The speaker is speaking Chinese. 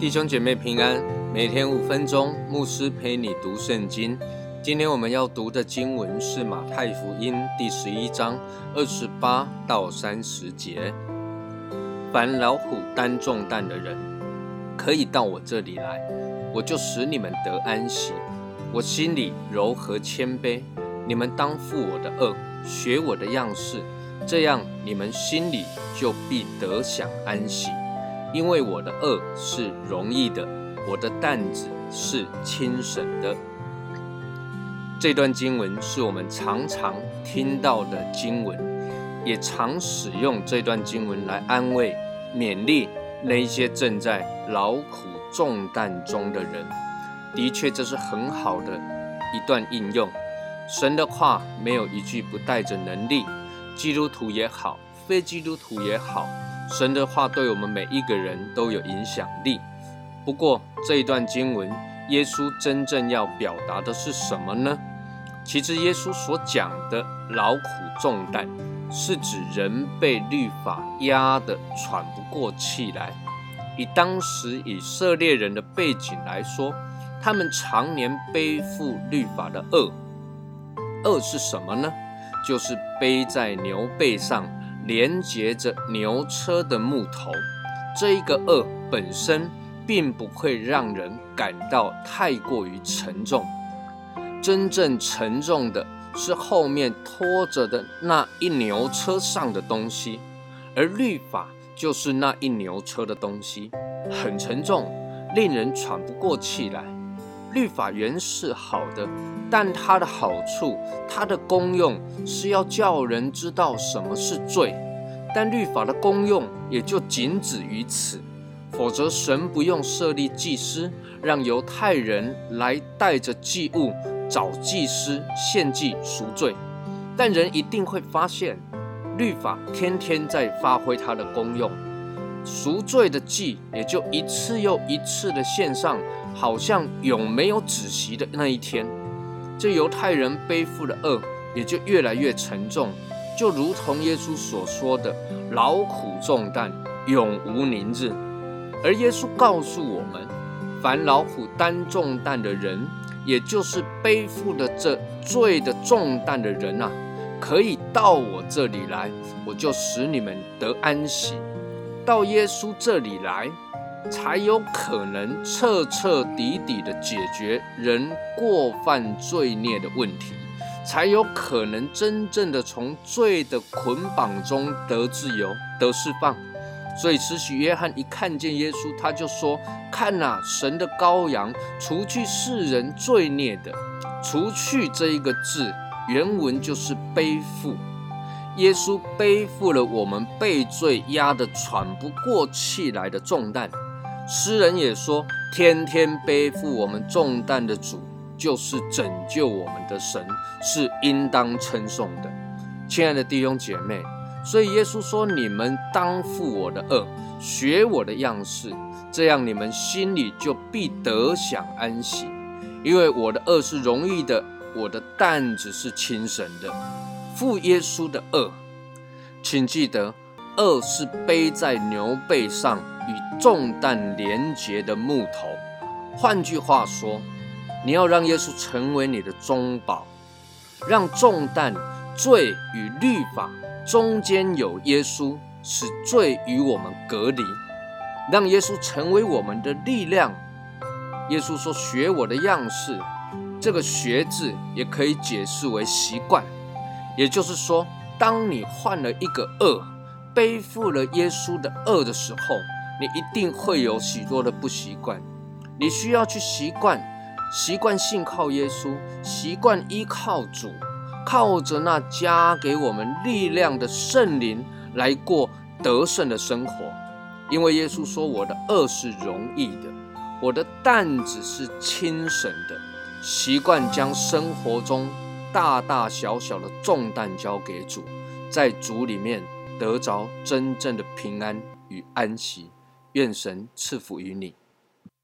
弟兄姐妹平安，每天五分钟，牧师陪你读圣经。今天我们要读的经文是马太福音第十一章二十八到三十节。凡老虎担重担的人，可以到我这里来，我就使你们得安息。我心里柔和谦卑，你们当负我的恶，学我的样式，这样你们心里就必得享安息。因为我的恶是容易的，我的担子是轻省的。这段经文是我们常常听到的经文，也常使用这段经文来安慰、勉励那些正在劳苦重担中的人。的确，这是很好的一段应用。神的话没有一句不带着能力，基督徒也好，非基督徒也好。神的话对我们每一个人都有影响力。不过这一段经文，耶稣真正要表达的是什么呢？其实耶稣所讲的劳苦重担，是指人被律法压得喘不过气来。以当时以色列人的背景来说，他们常年背负律法的恶。恶是什么呢？就是背在牛背上。连接着牛车的木头，这一个恶本身并不会让人感到太过于沉重，真正沉重的是后面拖着的那一牛车上的东西，而律法就是那一牛车的东西，很沉重，令人喘不过气来。律法原是好的，但它的好处、它的功用是要叫人知道什么是罪。但律法的功用也就仅止于此，否则神不用设立祭司，让犹太人来带着祭物找祭司献祭赎罪。但人一定会发现，律法天天在发挥它的功用，赎罪的祭也就一次又一次的献上。好像永没有止息的那一天，这犹太人背负的恶也就越来越沉重，就如同耶稣所说的“劳苦重担，永无宁日”。而耶稣告诉我们，凡劳苦担重担的人，也就是背负了这罪的重担的人啊，可以到我这里来，我就使你们得安息。到耶稣这里来。才有可能彻彻底底的解决人过犯罪孽的问题，才有可能真正的从罪的捆绑中得自由、得释放。所以，慈禧约翰一看见耶稣，他就说：“看呐，神的羔羊，除去世人罪孽的。”除去这一个字，原文就是背负。耶稣背负了我们被罪压得喘不过气来的重担。诗人也说：“天天背负我们重担的主，就是拯救我们的神，是应当称颂的。”亲爱的弟兄姐妹，所以耶稣说：“你们当负我的恶，学我的样式，这样你们心里就必得享安息。因为我的恶是容易的，我的担子是轻省的。负耶稣的恶，请记得，恶是背在牛背上。”与重担连结的木头，换句话说，你要让耶稣成为你的中保，让重担、罪与律法中间有耶稣，使罪与我们隔离，让耶稣成为我们的力量。耶稣说：“学我的样式。”这个“学”字也可以解释为习惯，也就是说，当你换了一个恶，背负了耶稣的恶的时候。你一定会有许多的不习惯，你需要去习惯，习惯信靠耶稣，习惯依靠主，靠着那加给我们力量的圣灵来过得胜的生活。因为耶稣说：“我的恶是容易的，我的担子是轻省的。”习惯将生活中大大小小的重担交给主，在主里面得着真正的平安与安息。愿神赐福于你。